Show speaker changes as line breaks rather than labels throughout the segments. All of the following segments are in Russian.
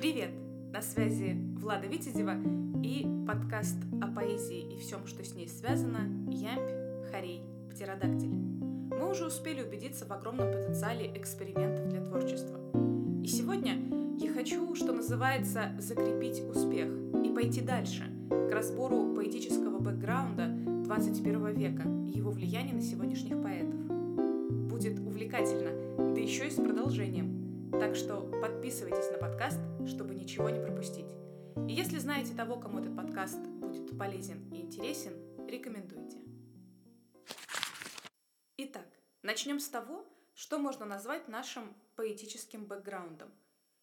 Привет! На связи Влада Витязева и подкаст о поэзии и всем, что с ней связано «Ямпь, Харей, Птеродактиль». Мы уже успели убедиться в огромном потенциале экспериментов для творчества. И сегодня я хочу, что называется, закрепить успех и пойти дальше, к разбору поэтического бэкграунда 21 века и его влияния на сегодняшних поэтов. Будет увлекательно, да еще и с продолжением – так что подписывайтесь на подкаст, чтобы ничего не пропустить. И если знаете того, кому этот подкаст будет полезен и интересен, рекомендуйте. Итак, начнем с того, что можно назвать нашим поэтическим бэкграундом.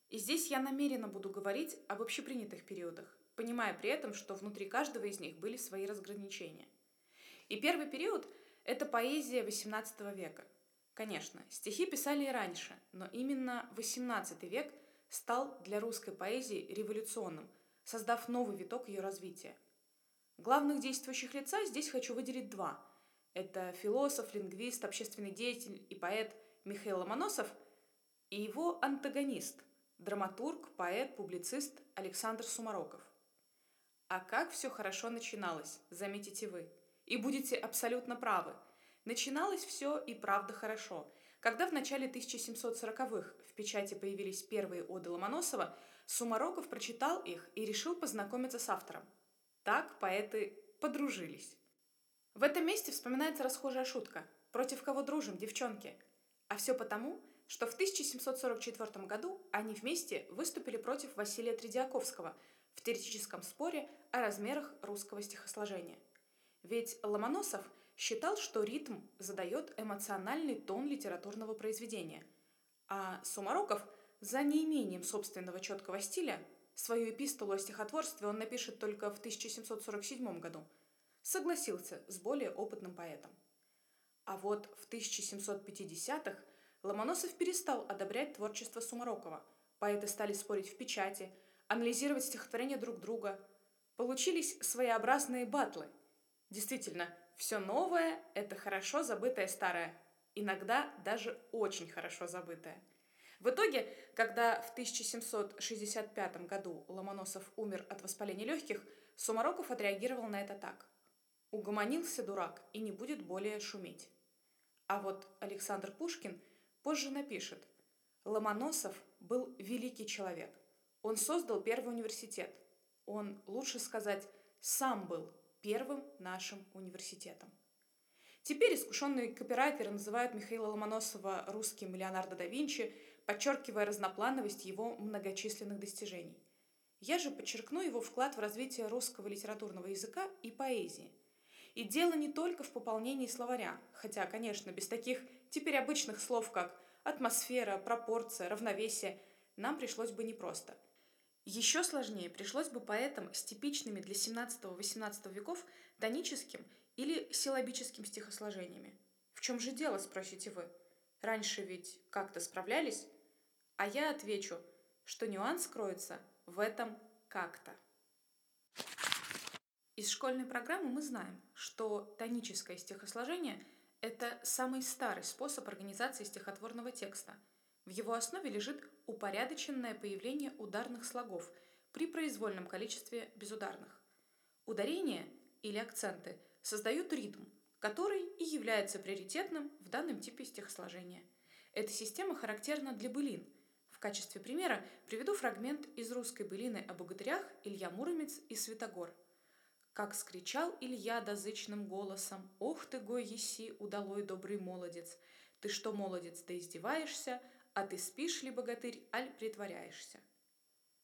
И здесь я намеренно буду говорить об общепринятых периодах, понимая при этом, что внутри каждого из них были свои разграничения. И первый период – это поэзия XVIII века – Конечно, стихи писали и раньше, но именно XVIII век стал для русской поэзии революционным, создав новый виток ее развития. Главных действующих лица здесь хочу выделить два. Это философ, лингвист, общественный деятель и поэт Михаил Ломоносов и его антагонист, драматург, поэт, публицист Александр Сумароков. А как все хорошо начиналось, заметите вы. И будете абсолютно правы – Начиналось все и правда хорошо. Когда в начале 1740-х в печати появились первые оды Ломоносова, Сумароков прочитал их и решил познакомиться с автором. Так поэты подружились. В этом месте вспоминается расхожая шутка «Против кого дружим, девчонки?» А все потому, что в 1744 году они вместе выступили против Василия Тредиаковского в теоретическом споре о размерах русского стихосложения. Ведь Ломоносов – считал, что ритм задает эмоциональный тон литературного произведения, а Сумароков за неимением собственного четкого стиля свою эпистолу о стихотворстве он напишет только в 1747 году, согласился с более опытным поэтом. А вот в 1750-х Ломоносов перестал одобрять творчество Сумарокова. Поэты стали спорить в печати, анализировать стихотворения друг друга. Получились своеобразные батлы. Действительно, все новое – это хорошо забытое старое, иногда даже очень хорошо забытое. В итоге, когда в 1765 году Ломоносов умер от воспаления легких, Сумароков отреагировал на это так. Угомонился дурак и не будет более шуметь. А вот Александр Пушкин позже напишет. Ломоносов был великий человек. Он создал первый университет. Он, лучше сказать, сам был первым нашим университетом. Теперь искушенные копирайтеры называют Михаила Ломоносова русским Леонардо да Винчи, подчеркивая разноплановость его многочисленных достижений. Я же подчеркну его вклад в развитие русского литературного языка и поэзии. И дело не только в пополнении словаря, хотя, конечно, без таких теперь обычных слов, как атмосфера, пропорция, равновесие, нам пришлось бы непросто – еще сложнее пришлось бы поэтам с типичными для 17-18 веков тоническим или силабическим стихосложениями. В чем же дело, спросите вы? Раньше ведь как-то справлялись? А я отвечу, что нюанс кроется в этом как-то. Из школьной программы мы знаем, что тоническое стихосложение – это самый старый способ организации стихотворного текста – в его основе лежит упорядоченное появление ударных слогов при произвольном количестве безударных. Ударения или акценты создают ритм, который и является приоритетным в данном типе стихосложения. Эта система характерна для былин. В качестве примера приведу фрагмент из русской былины о богатырях Илья Муромец и Святогор. «Как скричал Илья дозычным голосом, «Ох ты, гой еси, удалой добрый молодец! Ты что, молодец, да издеваешься? А ты спишь ли, богатырь, аль притворяешься.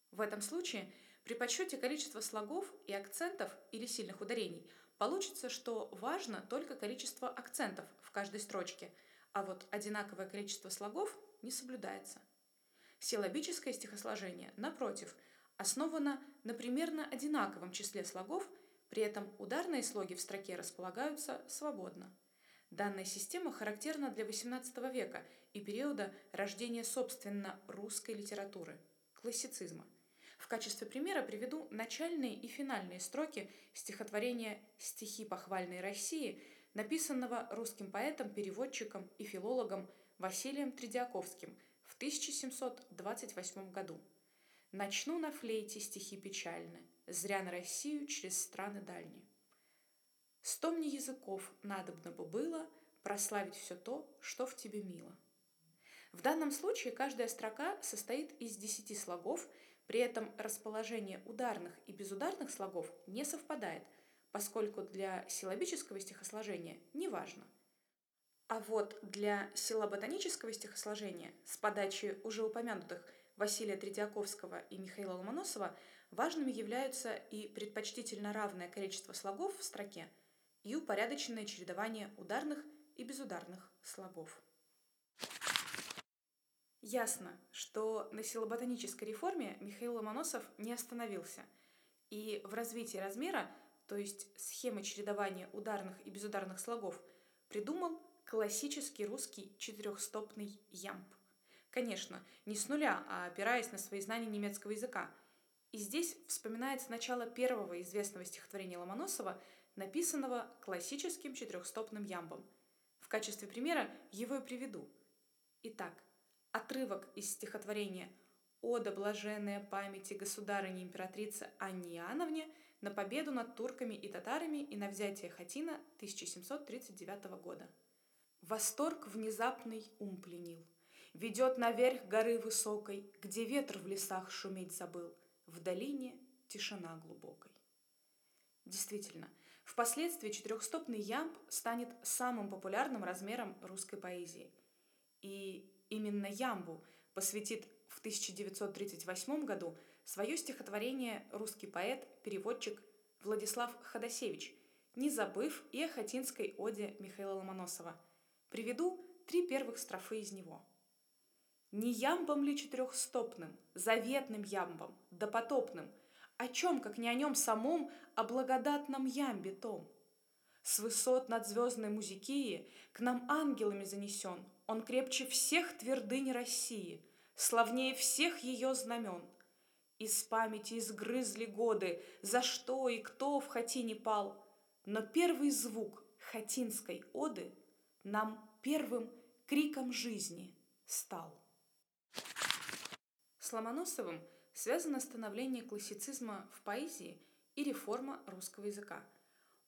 В этом случае при подсчете количества слогов и акцентов или сильных ударений получится, что важно только количество акцентов в каждой строчке, а вот одинаковое количество слогов не соблюдается. Силабическое стихосложение, напротив, основано на примерно одинаковом числе слогов, при этом ударные слоги в строке располагаются свободно. Данная система характерна для XVIII века и периода рождения, собственно, русской литературы – классицизма. В качестве примера приведу начальные и финальные строки стихотворения «Стихи похвальной России», написанного русским поэтом, переводчиком и филологом Василием Тредиаковским в 1728 году. Начну на флейте стихи печальны, Зря на Россию через страны дальние. Сто мне языков надобно бы было Прославить все то, что в тебе мило. В данном случае каждая строка состоит из десяти слогов, при этом расположение ударных и безударных слогов не совпадает, поскольку для силлабического стихосложения не важно. А вот для силлаботонического стихосложения с подачи уже упомянутых Василия Тредиаковского и Михаила Ломоносова важными являются и предпочтительно равное количество слогов в строке, и упорядоченное чередование ударных и безударных слогов. Ясно, что на силоботанической реформе Михаил Ломоносов не остановился, и в развитии размера, то есть схемы чередования ударных и безударных слогов, придумал классический русский четырехстопный ямб. Конечно, не с нуля, а опираясь на свои знания немецкого языка. И здесь вспоминается начало первого известного стихотворения Ломоносова, написанного классическим четырехстопным ямбом. В качестве примера его и приведу. Итак, отрывок из стихотворения «Ода блаженная памяти государыни императрицы Анне Иоанновне на победу над турками и татарами и на взятие Хатина 1739 года». Восторг внезапный ум пленил. Ведет наверх горы высокой, Где ветер в лесах шуметь забыл, В долине тишина глубокой. Действительно, впоследствии четырехстопный ямб станет самым популярным размером русской поэзии. И Именно Ямбу посвятит в 1938 году свое стихотворение русский поэт, переводчик Владислав Ходосевич, не забыв и о хатинской оде Михаила Ломоносова. Приведу три первых строфы из него. «Не ямбом ли четырехстопным, заветным ямбом, допотопным, о чем, как не о нем самом, о благодатном ямбе том? С высот над звездной музикии к нам ангелами занесен, он крепче всех твердынь России, славнее всех ее знамен. Из памяти изгрызли годы, за что и кто в хатине пал. Но первый звук хатинской оды нам первым криком жизни стал. С Ломоносовым связано становление классицизма в поэзии и реформа русского языка.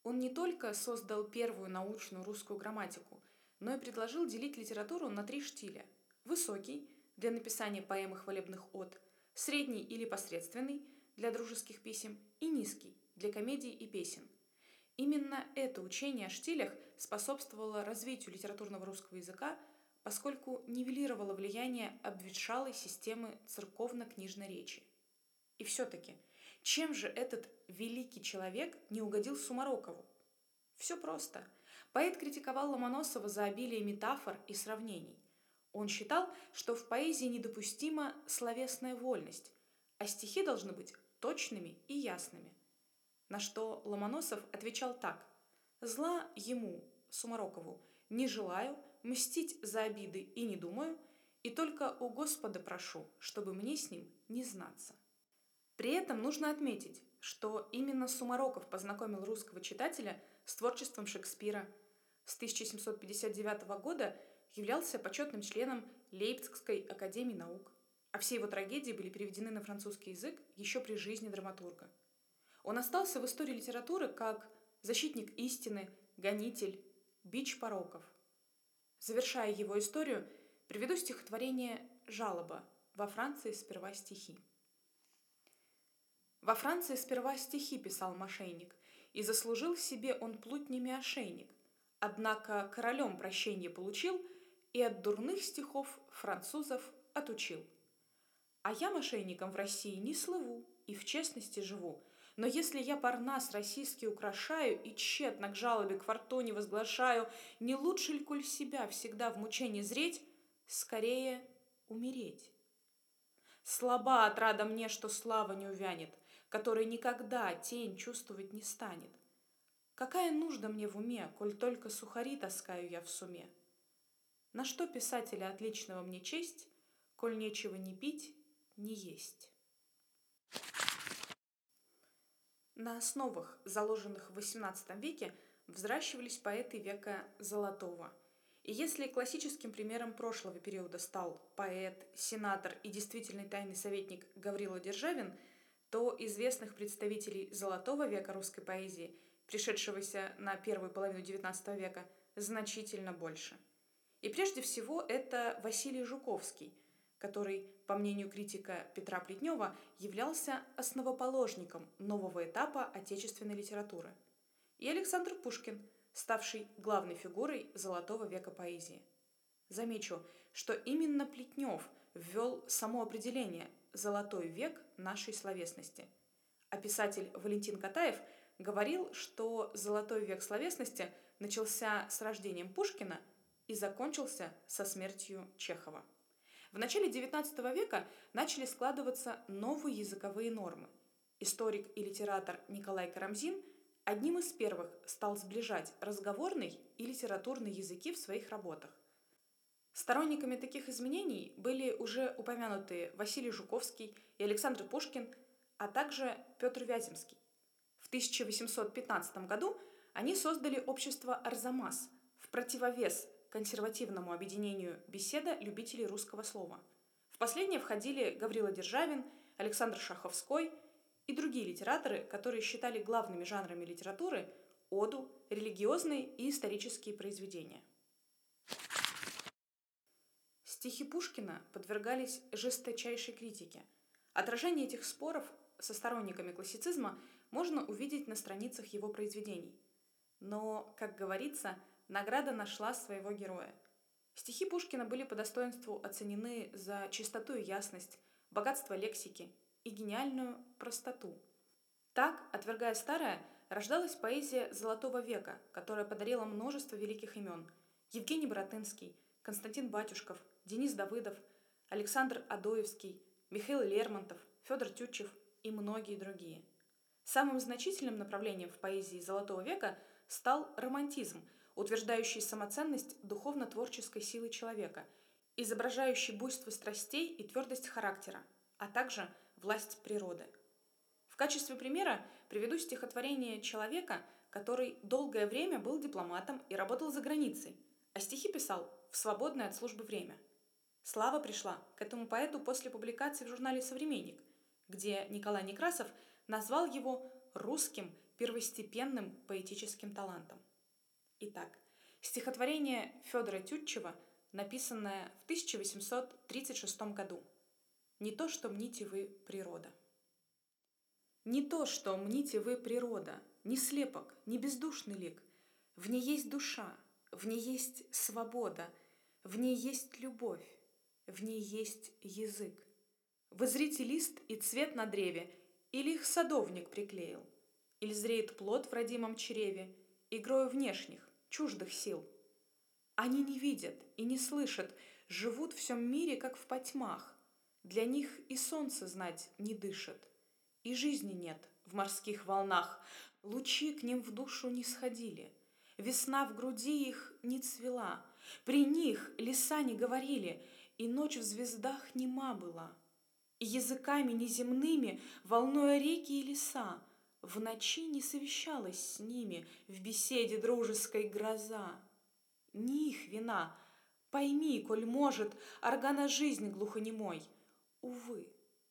Он не только создал первую научную русскую грамматику, но и предложил делить литературу на три штиля. Высокий – для написания поэм и хвалебных от, средний или посредственный – для дружеских писем и низкий – для комедий и песен. Именно это учение о штилях способствовало развитию литературного русского языка, поскольку нивелировало влияние обветшалой системы церковно-книжной речи. И все-таки, чем же этот великий человек не угодил Сумарокову? Все просто – Поэт критиковал Ломоносова за обилие метафор и сравнений. Он считал, что в поэзии недопустима словесная вольность, а стихи должны быть точными и ясными. На что Ломоносов отвечал так. «Зла ему, Сумарокову, не желаю, мстить за обиды и не думаю, и только у Господа прошу, чтобы мне с ним не знаться». При этом нужно отметить, что именно Сумароков познакомил русского читателя с творчеством Шекспира – с 1759 года являлся почетным членом Лейпцигской академии наук, а все его трагедии были переведены на французский язык еще при жизни драматурга. Он остался в истории литературы как защитник истины, гонитель, бич пороков. Завершая его историю, приведу стихотворение «Жалоба. Во Франции сперва стихи». Во Франции сперва стихи писал мошенник, и заслужил себе он плутнями ошейник, Однако королем прощение получил и от дурных стихов французов отучил. А я мошенником в России не слыву и в честности живу. Но если я парнас российский украшаю и тщетно к жалобе к фортуне возглашаю, не лучше ли, коль себя всегда в мучении зреть, скорее умереть? Слаба отрада мне, что слава не увянет, которой никогда тень чувствовать не станет. Какая нужда мне в уме, коль только сухари таскаю я в суме? На что писателя отличного мне честь, коль нечего ни пить, ни есть? На основах, заложенных в XVIII веке, взращивались поэты века Золотого. И если классическим примером прошлого периода стал поэт, сенатор и действительный тайный советник Гаврила Державин, то известных представителей золотого века русской поэзии, пришедшегося на первую половину XIX века, значительно больше. И прежде всего это Василий Жуковский, который, по мнению критика Петра Плетнева, являлся основоположником нового этапа отечественной литературы. И Александр Пушкин – ставший главной фигурой золотого века поэзии. Замечу, что именно Плетнев ввел само определение «золотой век нашей словесности». А писатель Валентин Катаев говорил, что золотой век словесности начался с рождением Пушкина и закончился со смертью Чехова. В начале XIX века начали складываться новые языковые нормы. Историк и литератор Николай Карамзин – одним из первых стал сближать разговорный и литературный языки в своих работах. Сторонниками таких изменений были уже упомянутые Василий Жуковский и Александр Пушкин, а также Петр Вяземский. В 1815 году они создали общество «Арзамас» в противовес консервативному объединению «Беседа любителей русского слова». В последнее входили Гаврила Державин, Александр Шаховской – и другие литераторы, которые считали главными жанрами литературы оду, религиозные и исторические произведения. Стихи Пушкина подвергались жесточайшей критике. Отражение этих споров со сторонниками классицизма можно увидеть на страницах его произведений. Но, как говорится, награда нашла своего героя. Стихи Пушкина были по достоинству оценены за чистоту и ясность, богатство лексики, и гениальную простоту. Так, отвергая старое, рождалась поэзия Золотого века, которая подарила множество великих имен. Евгений Боротынский, Константин Батюшков, Денис Давыдов, Александр Адоевский, Михаил Лермонтов, Федор Тютчев и многие другие. Самым значительным направлением в поэзии Золотого века стал романтизм, утверждающий самоценность духовно-творческой силы человека, изображающий буйство страстей и твердость характера, а также – власть природы. В качестве примера приведу стихотворение человека, который долгое время был дипломатом и работал за границей, а стихи писал в свободное от службы время. Слава пришла к этому поэту после публикации в журнале «Современник», где Николай Некрасов назвал его русским первостепенным поэтическим талантом. Итак, стихотворение Федора Тютчева, написанное в 1836 году – не то, что мните вы природа. Не то, что мните вы природа, не слепок, не бездушный лик. В ней есть душа, в ней есть свобода, в ней есть любовь, в ней есть язык. Вы зрите лист и цвет на древе, или их садовник приклеил, или зреет плод в родимом чреве, игрою внешних, чуждых сил. Они не видят и не слышат, живут в всем мире, как в потьмах, для них и солнце знать не дышит, и жизни нет в морских волнах. Лучи к ним в душу не сходили, весна в груди их не цвела. При них леса не говорили, и ночь в звездах нема была. И языками неземными, волнуя реки и леса, в ночи не совещалась с ними в беседе дружеской гроза. Не их вина, пойми, коль может, органа жизнь глухонемой — увы,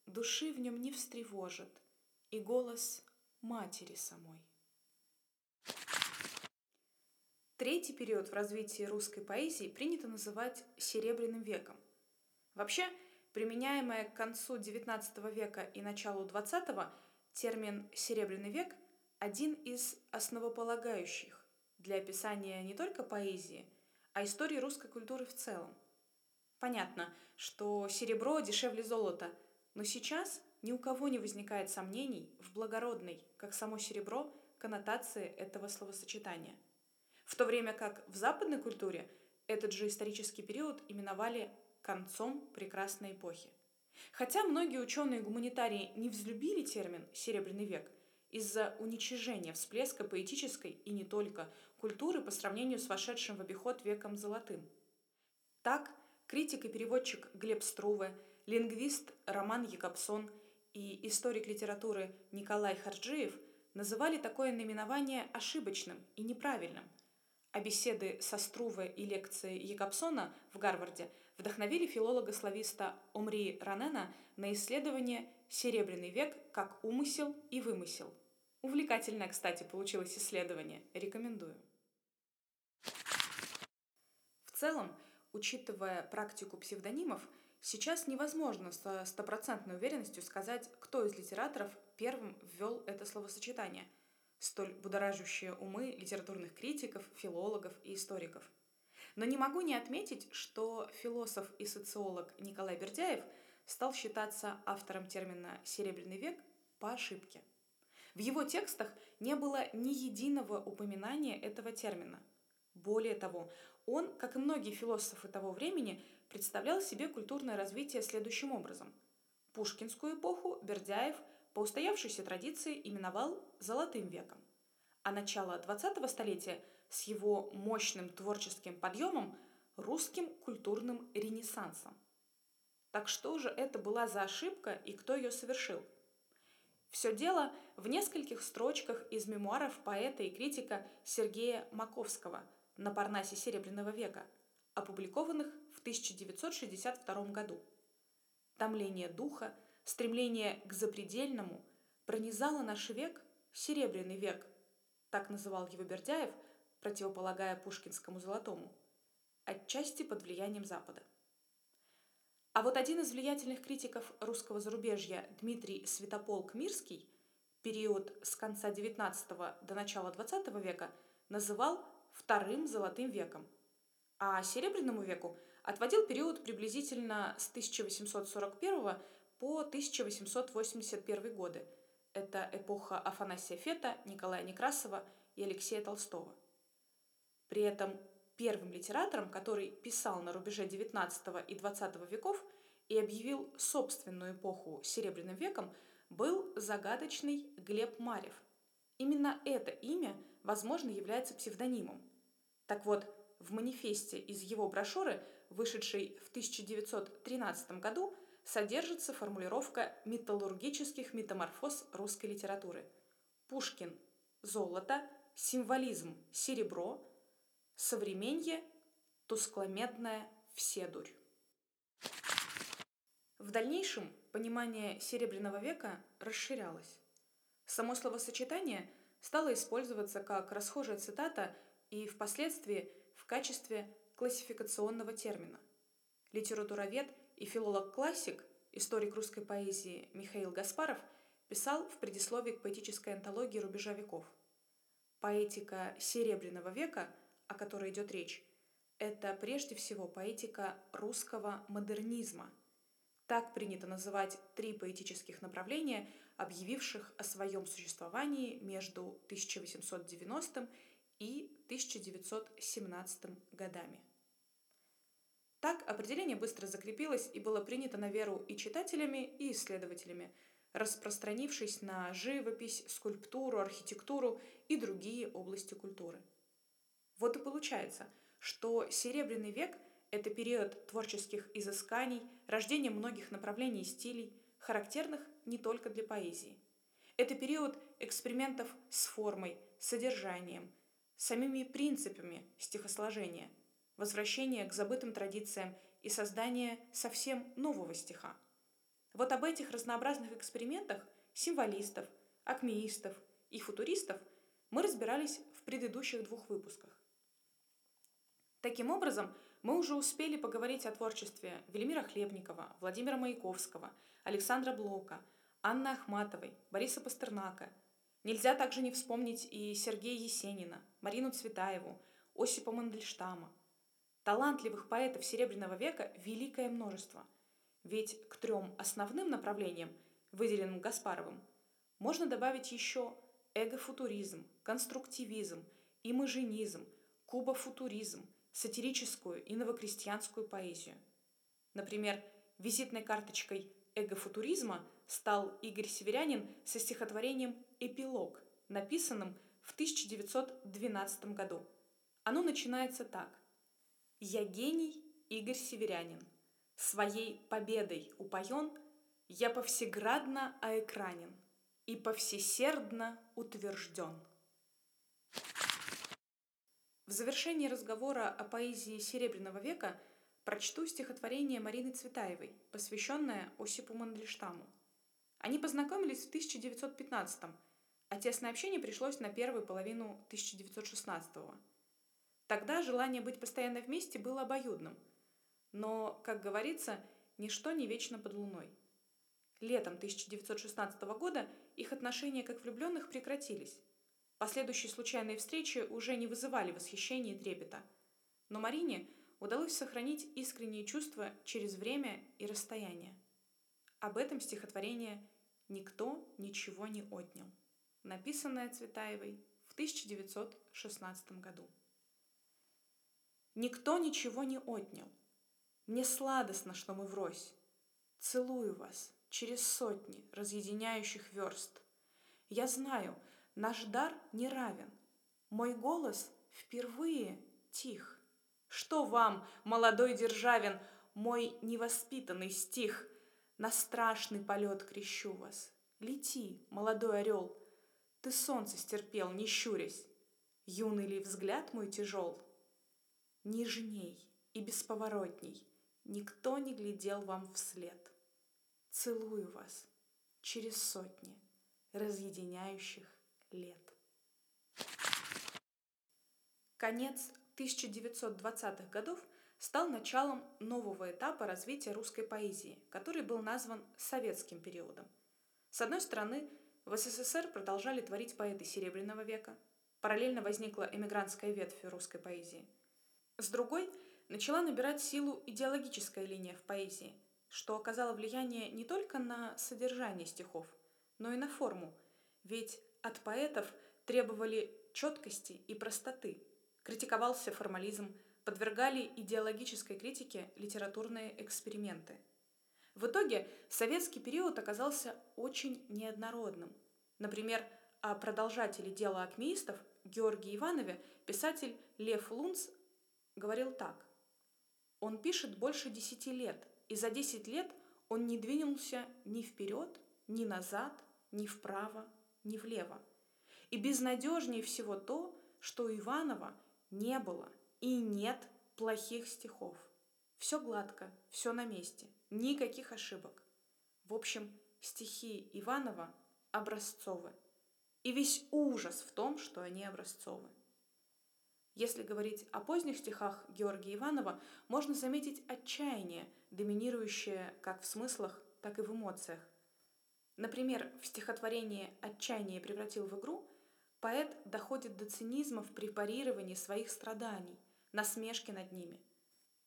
души в нем не встревожит и голос матери самой. Третий период в развитии русской поэзии принято называть Серебряным веком. Вообще, применяемая к концу XIX века и началу XX термин «серебряный век» один из основополагающих для описания не только поэзии, а истории русской культуры в целом. Понятно, что серебро дешевле золота, но сейчас ни у кого не возникает сомнений в благородной, как само серебро, коннотации этого словосочетания. В то время как в западной культуре этот же исторический период именовали концом прекрасной эпохи. Хотя многие ученые-гуманитарии не взлюбили термин «серебряный век» из-за уничижения всплеска поэтической и не только культуры по сравнению с вошедшим в обиход веком золотым. Так, критик и переводчик Глеб Струве, лингвист Роман Якобсон и историк литературы Николай Харджиев называли такое наименование ошибочным и неправильным. а беседы со Струве и лекции Якобсона в Гарварде вдохновили филолога-слависта Омри Ранена на исследование «Серебряный век как умысел и вымысел». Увлекательное, кстати, получилось исследование. Рекомендую. В целом, учитывая практику псевдонимов, сейчас невозможно со стопроцентной уверенностью сказать, кто из литераторов первым ввел это словосочетание – столь будоражащие умы литературных критиков, филологов и историков. Но не могу не отметить, что философ и социолог Николай Бердяев стал считаться автором термина «серебряный век» по ошибке. В его текстах не было ни единого упоминания этого термина. Более того, он, как и многие философы того времени, представлял себе культурное развитие следующим образом. Пушкинскую эпоху Бердяев – по устоявшейся традиции именовал «золотым веком», а начало 20-го столетия с его мощным творческим подъемом – русским культурным ренессансом. Так что же это была за ошибка и кто ее совершил? Все дело в нескольких строчках из мемуаров поэта и критика Сергея Маковского на Парнасе Серебряного века, опубликованных в 1962 году. Томление духа, Стремление к запредельному пронизало наш век, Серебряный век, так называл его Бердяев, противополагая пушкинскому золотому, отчасти под влиянием Запада. А вот один из влиятельных критиков русского зарубежья Дмитрий Святополк-Мирский период с конца XIX до начала XX века называл вторым золотым веком, а Серебряному веку отводил период приблизительно с 1841 по 1881 годы. Это эпоха Афанасия Фета, Николая Некрасова и Алексея Толстого. При этом первым литератором, который писал на рубеже XIX и XX веков и объявил собственную эпоху Серебряным веком, был загадочный Глеб Марев. Именно это имя, возможно, является псевдонимом. Так вот, в манифесте из его брошюры, вышедшей в 1913 году, содержится формулировка металлургических метаморфоз русской литературы. Пушкин – золото, символизм – серебро, современье – тускломедная вседурь. В дальнейшем понимание Серебряного века расширялось. Само словосочетание стало использоваться как расхожая цитата и впоследствии в качестве классификационного термина. Литературовед – и филолог-классик, историк русской поэзии Михаил Гаспаров писал в предисловии к поэтической антологии «Рубежа веков». Поэтика Серебряного века, о которой идет речь, это прежде всего поэтика русского модернизма. Так принято называть три поэтических направления, объявивших о своем существовании между 1890 и 1917 годами. Так определение быстро закрепилось и было принято на веру и читателями, и исследователями, распространившись на живопись, скульптуру, архитектуру и другие области культуры. Вот и получается, что Серебряный век – это период творческих изысканий, рождения многих направлений и стилей, характерных не только для поэзии. Это период экспериментов с формой, содержанием, самими принципами стихосложения – возвращение к забытым традициям и создание совсем нового стиха. Вот об этих разнообразных экспериментах символистов, акмеистов и футуристов мы разбирались в предыдущих двух выпусках. Таким образом, мы уже успели поговорить о творчестве Велимира Хлебникова, Владимира Маяковского, Александра Блока, Анны Ахматовой, Бориса Пастернака. Нельзя также не вспомнить и Сергея Есенина, Марину Цветаеву, Осипа Мандельштама – Талантливых поэтов Серебряного века великое множество. Ведь к трем основным направлениям, выделенным Гаспаровым, можно добавить еще эгофутуризм, конструктивизм, имажинизм, кубофутуризм, сатирическую и новокрестьянскую поэзию. Например, визитной карточкой эгофутуризма стал Игорь Северянин со стихотворением «Эпилог», написанным в 1912 году. Оно начинается так. Я гений Игорь Северянин. Своей победой упоен, я повсеградно оэкранен и повсесердно утвержден. В завершении разговора о поэзии Серебряного века прочту стихотворение Марины Цветаевой, посвященное Осипу Мандельштаму. Они познакомились в 1915 а тесное общение пришлось на первую половину 1916 -го. Тогда желание быть постоянно вместе было обоюдным. Но, как говорится, ничто не вечно под луной. Летом 1916 года их отношения как влюбленных прекратились. Последующие случайные встречи уже не вызывали восхищения и трепета. Но Марине удалось сохранить искренние чувства через время и расстояние. Об этом стихотворение «Никто ничего не отнял», написанное Цветаевой в 1916 году. Никто ничего не отнял. Мне сладостно, что мы врозь. Целую вас через сотни разъединяющих верст. Я знаю, наш дар не равен. Мой голос впервые тих. Что вам, молодой Державин, мой невоспитанный стих? На страшный полет крещу вас. Лети, молодой орел, ты солнце стерпел, не щурясь. Юный ли взгляд мой тяжел? Нежней и бесповоротней Никто не глядел вам вслед. Целую вас через сотни разъединяющих лет. Конец 1920-х годов стал началом нового этапа развития русской поэзии, который был назван советским периодом. С одной стороны, в СССР продолжали творить поэты Серебряного века, параллельно возникла эмигрантская ветвь русской поэзии – с другой, начала набирать силу идеологическая линия в поэзии, что оказало влияние не только на содержание стихов, но и на форму, ведь от поэтов требовали четкости и простоты, критиковался формализм, подвергали идеологической критике литературные эксперименты. В итоге советский период оказался очень неоднородным. Например, о продолжателе дела акмеистов Георгии Иванове писатель Лев Лунц говорил так. Он пишет больше десяти лет, и за десять лет он не двинулся ни вперед, ни назад, ни вправо, ни влево. И безнадежнее всего то, что у Иванова не было и нет плохих стихов. Все гладко, все на месте, никаких ошибок. В общем, стихи Иванова образцовы. И весь ужас в том, что они образцовы. Если говорить о поздних стихах Георгия Иванова, можно заметить отчаяние, доминирующее как в смыслах, так и в эмоциях. Например, в стихотворении «Отчаяние превратил в игру» поэт доходит до цинизма в препарировании своих страданий, насмешки над ними.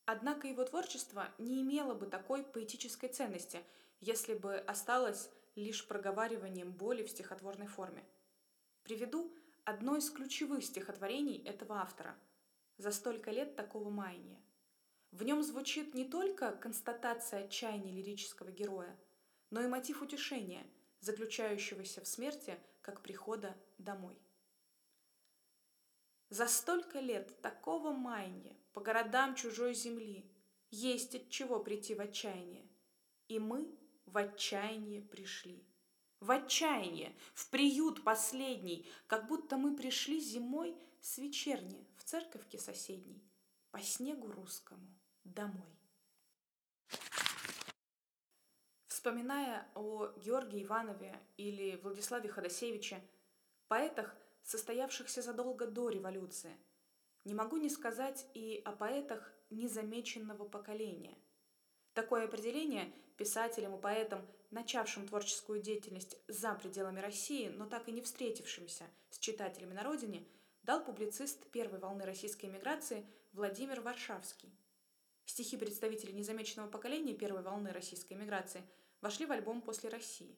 Однако его творчество не имело бы такой поэтической ценности, если бы осталось лишь проговариванием боли в стихотворной форме. Приведу одно из ключевых стихотворений этого автора «За столько лет такого маяния». В нем звучит не только констатация отчаяния лирического героя, но и мотив утешения, заключающегося в смерти как прихода домой. За столько лет такого маяния по городам чужой земли есть от чего прийти в отчаяние, и мы в отчаяние пришли в отчаяние, в приют последний, как будто мы пришли зимой с вечерни в церковке соседней, по снегу русскому домой. Вспоминая о Георгии Иванове или Владиславе Ходосевиче, поэтах, состоявшихся задолго до революции, не могу не сказать и о поэтах незамеченного поколения. Такое определение писателям и поэтам начавшим творческую деятельность за пределами России, но так и не встретившимся с читателями на родине, дал публицист первой волны российской эмиграции Владимир Варшавский. Стихи представителей незамеченного поколения первой волны российской эмиграции вошли в альбом «После России».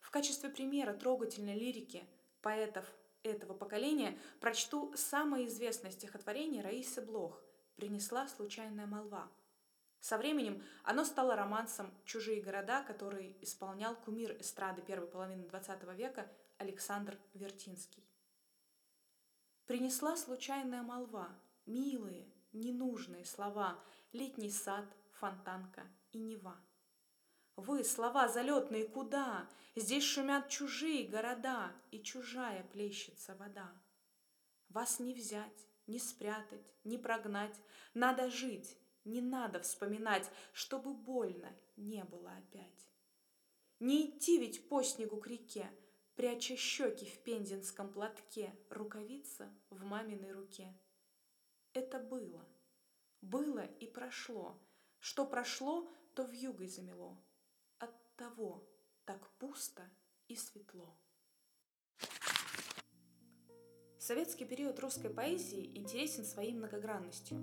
В качестве примера трогательной лирики поэтов этого поколения прочту самое известное стихотворение Раисы Блох «Принесла случайная молва», со временем оно стало романсом «Чужие города», который исполнял кумир эстрады первой половины XX века Александр Вертинский. Принесла случайная молва, милые, ненужные слова, летний сад, фонтанка и Нева. Вы, слова залетные, куда? Здесь шумят чужие города, и чужая плещется вода. Вас не взять, не спрятать, не прогнать. Надо жить, не надо вспоминать, чтобы больно не было опять. Не идти ведь по снегу к реке, пряча щеки в пензенском платке, рукавица в маминой руке. Это было, было и прошло. Что прошло, то в югой замело. Того так пусто и светло. Советский период русской поэзии интересен своей многогранностью,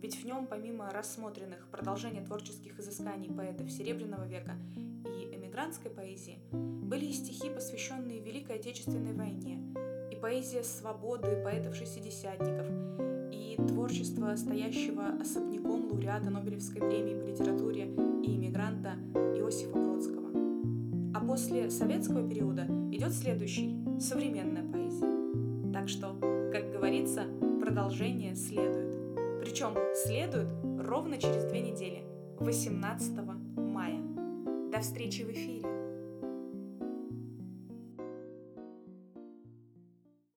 ведь в нем помимо рассмотренных продолжения творческих изысканий поэтов Серебряного века и эмигрантской поэзии, были и стихи, посвященные Великой Отечественной войне, и поэзия свободы поэтов-шестидесятников, и творчество стоящего особняком лауреата Нобелевской премии по литературе и иммигранта Иосифа после советского периода идет следующий – современная поэзия. Так что, как говорится, продолжение следует. Причем следует ровно через две недели, 18 мая. До встречи в эфире!